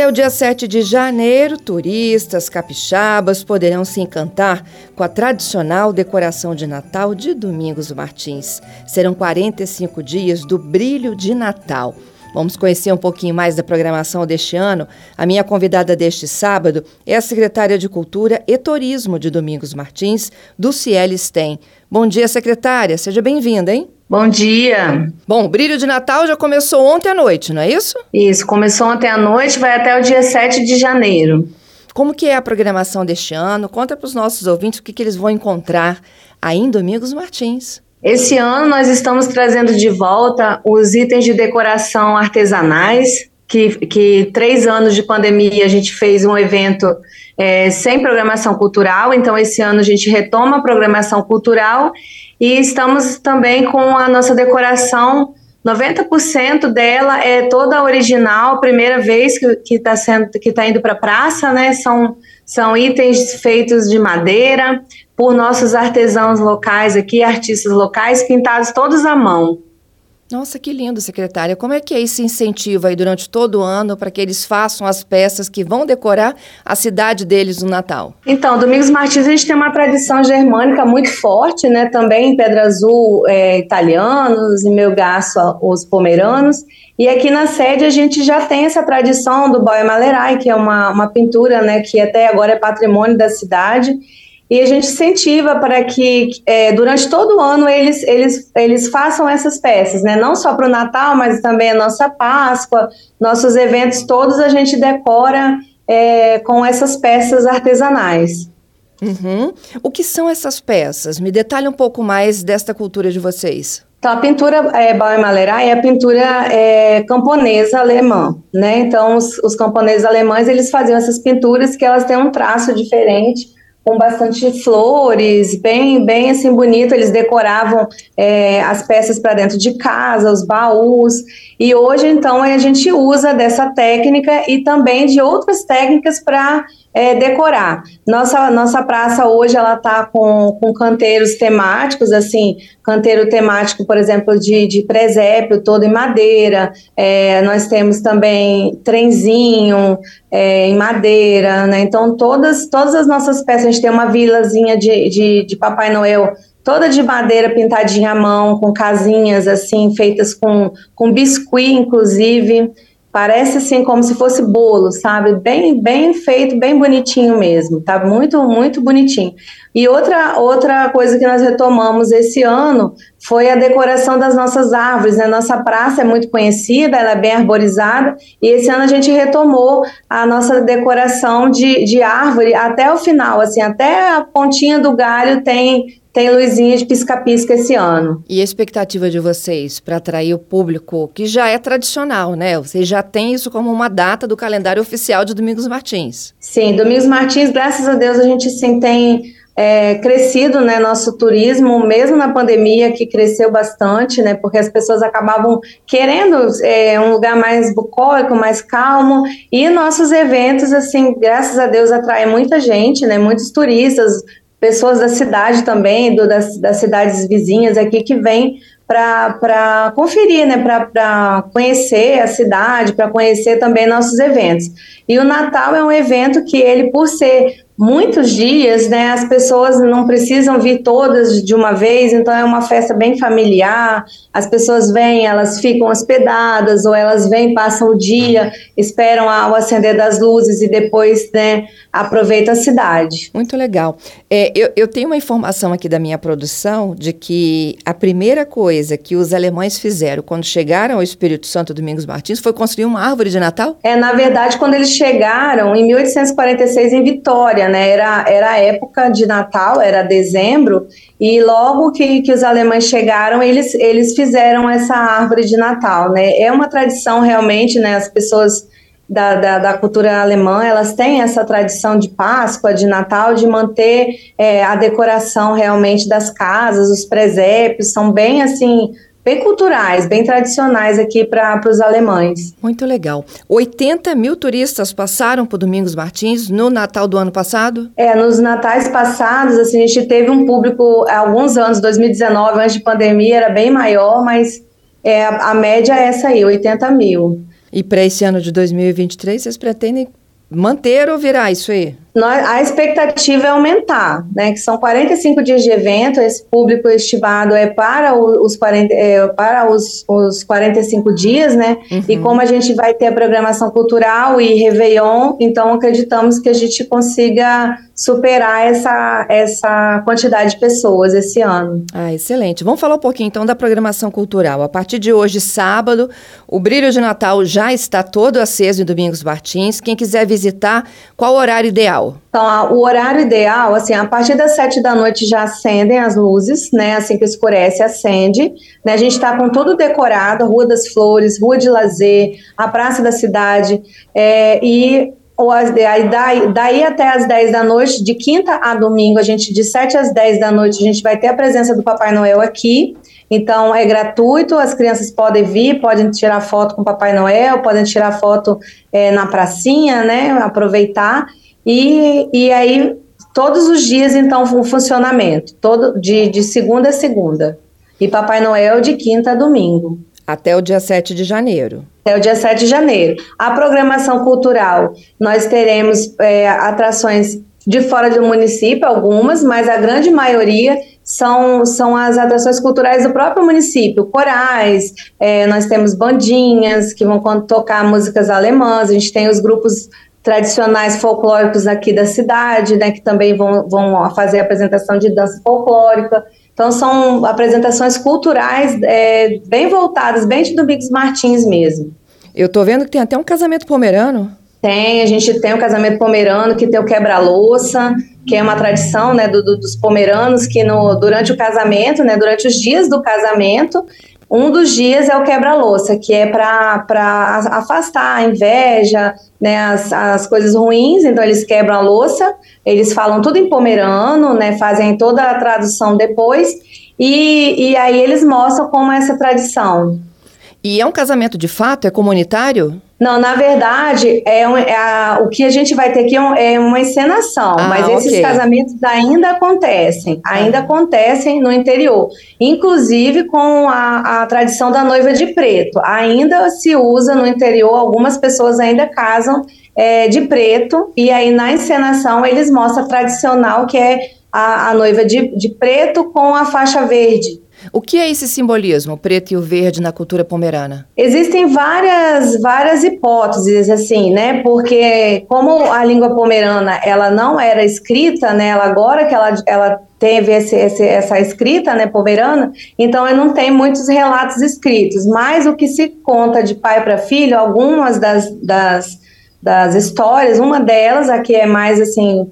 Até o dia 7 de janeiro, turistas capixabas poderão se encantar com a tradicional decoração de Natal de Domingos Martins. Serão 45 dias do brilho de Natal. Vamos conhecer um pouquinho mais da programação deste ano. A minha convidada deste sábado é a secretária de Cultura e Turismo de Domingos Martins, do Ciel STEM. Bom dia, secretária. Seja bem-vinda, hein? Bom dia. Bom, o brilho de Natal já começou ontem à noite, não é isso? Isso, começou ontem à noite, vai até o dia 7 de janeiro. Como que é a programação deste ano? Conta para os nossos ouvintes o que, que eles vão encontrar aí em Domingos Martins. Esse ano nós estamos trazendo de volta os itens de decoração artesanais, que, que três anos de pandemia a gente fez um evento é, sem programação cultural, então esse ano a gente retoma a programação cultural e estamos também com a nossa decoração 90% dela é toda original, primeira vez que está sendo que está indo para a praça, né? São, são itens feitos de madeira por nossos artesãos locais aqui, artistas locais, pintados todos à mão. Nossa, que lindo, secretária. Como é que é esse incentivo aí durante todo o ano para que eles façam as peças que vão decorar a cidade deles no Natal? Então, Domingos Martins, a gente tem uma tradição germânica muito forte, né? Também em Pedra Azul, é, italianos, em Melgaço, os pomeranos. E aqui na sede a gente já tem essa tradição do Boia Malerai, que é uma, uma pintura, né, que até agora é patrimônio da cidade e a gente incentiva para que é, durante todo o ano eles, eles, eles façam essas peças, né? Não só para o Natal, mas também a nossa Páscoa, nossos eventos todos a gente decora é, com essas peças artesanais. Uhum. O que são essas peças? Me detalhe um pouco mais desta cultura de vocês. Então, a pintura é, Bauermalerei é a pintura é, camponesa alemã, né? Então, os, os camponeses alemães, eles faziam essas pinturas que elas têm um traço diferente, com bastante flores, bem, bem assim bonito. Eles decoravam é, as peças para dentro de casa, os baús. E hoje, então, a gente usa dessa técnica e também de outras técnicas para é, decorar. Nossa, nossa praça hoje ela está com, com canteiros temáticos, assim, canteiro temático, por exemplo, de, de presépio, todo em madeira. É, nós temos também trenzinho é, em madeira, né? Então, todas, todas as nossas peças, a gente tem uma vilazinha de, de, de Papai Noel toda de madeira pintadinha à mão, com casinhas assim, feitas com, com biscuit, inclusive. Parece assim como se fosse bolo, sabe? Bem, bem feito, bem bonitinho mesmo. Tá muito, muito bonitinho. E outra, outra coisa que nós retomamos esse ano foi a decoração das nossas árvores. Né? Nossa praça é muito conhecida, ela é bem arborizada, e esse ano a gente retomou a nossa decoração de, de árvore até o final, assim, até a pontinha do galho tem tem luzinha de pisca-pisca esse ano. E a expectativa de vocês para atrair o público, que já é tradicional, né? Vocês já têm isso como uma data do calendário oficial de Domingos Martins. Sim, Domingos Martins, graças a Deus, a gente sim tem é, crescido, né, nosso turismo, mesmo na pandemia, que cresceu bastante, né, porque as pessoas acabavam querendo é, um lugar mais bucólico, mais calmo, e nossos eventos, assim, graças a Deus, atraem muita gente, né, muitos turistas, pessoas da cidade também, do, das, das cidades vizinhas aqui que vêm para conferir, né, para conhecer a cidade, para conhecer também nossos eventos. E o Natal é um evento que ele, por ser muitos dias, né? As pessoas não precisam vir todas de uma vez, então é uma festa bem familiar. As pessoas vêm, elas ficam hospedadas, ou elas vêm, passam o dia, esperam o acender das luzes e depois, né, aproveitam a cidade. Muito legal. É, eu, eu tenho uma informação aqui da minha produção de que a primeira coisa que os alemães fizeram quando chegaram ao Espírito Santo Domingos Martins foi construir uma árvore de Natal? É, na verdade, quando eles chegaram em 1846 em Vitória, né? Era, era época de Natal, era dezembro, e logo que, que os alemães chegaram, eles, eles fizeram essa árvore de Natal, né? É uma tradição realmente, né? As pessoas da, da, da, cultura alemã, elas têm essa tradição de Páscoa, de Natal, de manter é, a decoração realmente das casas, os presépios, são bem assim bem culturais, bem tradicionais aqui para os alemães. Muito legal. 80 mil turistas passaram por Domingos Martins no Natal do ano passado? É, nos natais passados, assim, a gente teve um público, há alguns anos, 2019, antes de pandemia, era bem maior, mas é, a, a média é essa aí, 80 mil. E para esse ano de 2023, vocês pretendem manter ou virar isso aí? A expectativa é aumentar, né? Que são 45 dias de evento, esse público estimado é para os, 40, é, para os, os 45 dias, né? Uhum. E como a gente vai ter a programação cultural e Réveillon, então acreditamos que a gente consiga superar essa, essa quantidade de pessoas esse ano. Ah, excelente. Vamos falar um pouquinho então da programação cultural. A partir de hoje, sábado, o Brilho de Natal já está todo aceso em Domingos Martins. Quem quiser visitar, qual o horário ideal? Então, a, o horário ideal, assim, a partir das sete da noite já acendem as luzes, né? Assim que escurece, acende. Né? A gente está com tudo decorado, Rua das Flores, Rua de Lazer, a Praça da Cidade, é, e ou as, aí daí, daí até as 10 da noite, de quinta a domingo, a gente, de 7 às 10 da noite, a gente vai ter a presença do Papai Noel aqui. Então é gratuito, as crianças podem vir, podem tirar foto com o Papai Noel, podem tirar foto é, na pracinha, né? Aproveitar. E, e aí, todos os dias, então, o funcionamento, todo, de, de segunda a segunda. E Papai Noel de quinta a domingo. Até o dia 7 de janeiro. Até o dia 7 de janeiro. A programação cultural, nós teremos é, atrações de fora do município, algumas, mas a grande maioria são, são as atrações culturais do próprio município, corais, é, nós temos bandinhas que vão tocar músicas alemãs, a gente tem os grupos tradicionais folclóricos aqui da cidade, né, que também vão, vão fazer apresentação de dança folclórica. Então, são apresentações culturais é, bem voltadas, bem de Domingos Martins mesmo. Eu estou vendo que tem até um casamento pomerano. Tem, a gente tem o um casamento pomerano, que tem o quebra-louça, que é uma tradição né, do, do, dos pomeranos, que no, durante o casamento, né, durante os dias do casamento, um dos dias é o quebra-louça, que é para afastar a inveja, né, as, as coisas ruins, então eles quebram a louça, eles falam tudo em pomerano, né, fazem toda a tradução depois, e, e aí eles mostram como é essa tradição. E é um casamento de fato? É comunitário? Não, na verdade, é, um, é a, o que a gente vai ter aqui é, um, é uma encenação, ah, mas esses okay. casamentos ainda acontecem, ainda ah. acontecem no interior. Inclusive com a, a tradição da noiva de preto. Ainda se usa no interior, algumas pessoas ainda casam é, de preto, e aí na encenação eles mostram a tradicional, que é a, a noiva de, de preto com a faixa verde. O que é esse simbolismo, o preto e o verde, na cultura pomerana? Existem várias, várias hipóteses, assim, né? Porque como a língua pomerana, ela não era escrita, né? Ela, agora que ela, ela teve esse, esse, essa escrita, né, pomerana, então não tem muitos relatos escritos, mas o que se conta de pai para filho, algumas das, das, das histórias, uma delas, a que é mais, assim,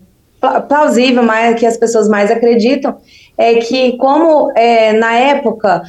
plausível, mais, que as pessoas mais acreditam, é que como é, na época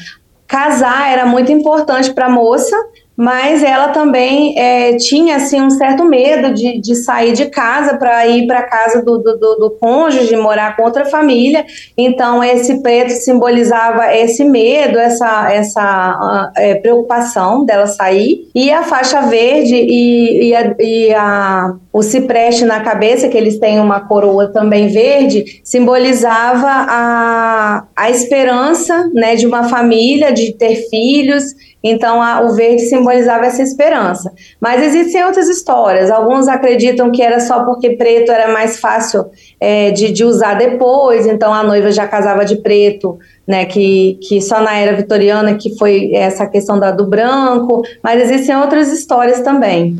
casar era muito importante para a moça, mas ela também é, tinha assim um certo medo de, de sair de casa para ir para a casa do, do, do, cônjuge, morar com outra família. Então esse preto simbolizava esse medo, essa, essa uh, é, preocupação dela sair. E a faixa verde e, e, a, e a, o cipreste na cabeça, que eles têm uma coroa também verde, simbolizava a, a esperança né, de uma família, de ter filhos então, a, o verde simbolizava essa esperança. Mas existem outras histórias. Alguns acreditam que era só porque preto era mais fácil é, de, de, usar depois, então a noiva já casava de preto, né? Que, que só na era vitoriana que foi essa questão da, do branco. Mas existem outras histórias também.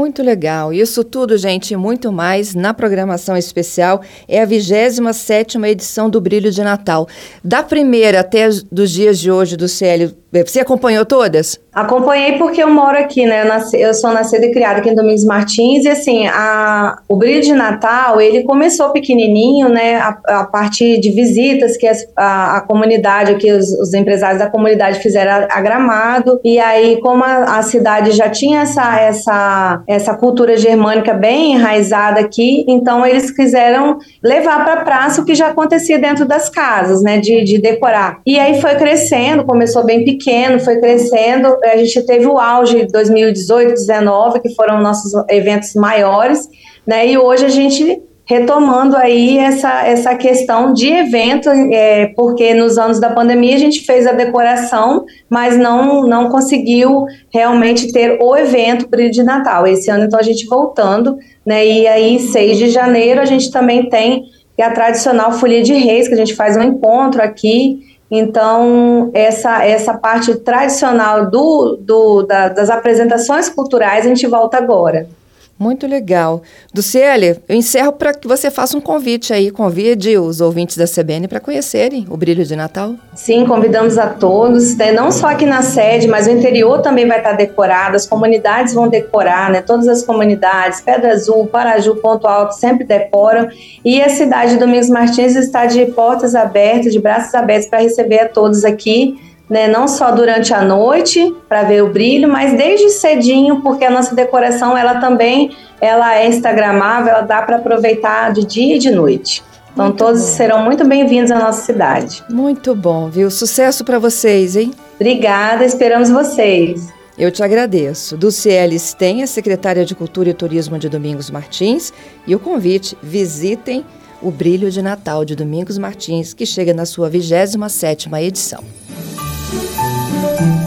Muito legal. Isso tudo, gente, e muito mais na programação especial. É a 27 edição do Brilho de Natal. Da primeira até dos dias de hoje do CL, você acompanhou todas? Acompanhei porque eu moro aqui, né? Eu, nasci, eu sou nascida e criada aqui em Domingos Martins e assim, a, o brilho de Natal, ele começou pequenininho, né? A, a partir de visitas que as, a, a, comunidade, que os, os, empresários da comunidade fizeram a, a Gramado e aí como a, cidade já tinha essa, essa, essa cultura germânica bem enraizada aqui, então eles quiseram levar para a praça o que já acontecia dentro das casas, né? De, de decorar. E aí foi crescendo, começou bem pequeno pequeno, foi crescendo. A gente teve o auge de 2018, 2019, que foram nossos eventos maiores, né? E hoje a gente retomando aí essa, essa questão de evento, é, porque nos anos da pandemia a gente fez a decoração, mas não, não conseguiu realmente ter o evento Brilho de Natal. Esse ano, então, a gente voltando, né? E aí, 6 de janeiro, a gente também tem a tradicional Folia de Reis, que a gente faz um encontro aqui. Então, essa, essa parte tradicional do, do, da, das apresentações culturais, a gente volta agora. Muito legal. Duciele, eu encerro para que você faça um convite aí, convide os ouvintes da CBN para conhecerem o Brilho de Natal. Sim, convidamos a todos, né? não só aqui na sede, mas o interior também vai estar decorado, as comunidades vão decorar, né? todas as comunidades, Pedra Azul, Paraju, Ponto Alto, sempre decoram, e a cidade de Domingos Martins está de portas abertas, de braços abertos para receber a todos aqui, né, não só durante a noite para ver o brilho, mas desde cedinho, porque a nossa decoração ela também ela é instagramável, ela dá para aproveitar de dia e de noite. Então muito todos bom. serão muito bem-vindos à nossa cidade. Muito bom, viu? Sucesso para vocês, hein? Obrigada, esperamos vocês. Eu te agradeço. Duciele Sten, a secretária de Cultura e Turismo de Domingos Martins, e o convite, visitem o Brilho de Natal de Domingos Martins, que chega na sua 27ª edição. Thank you.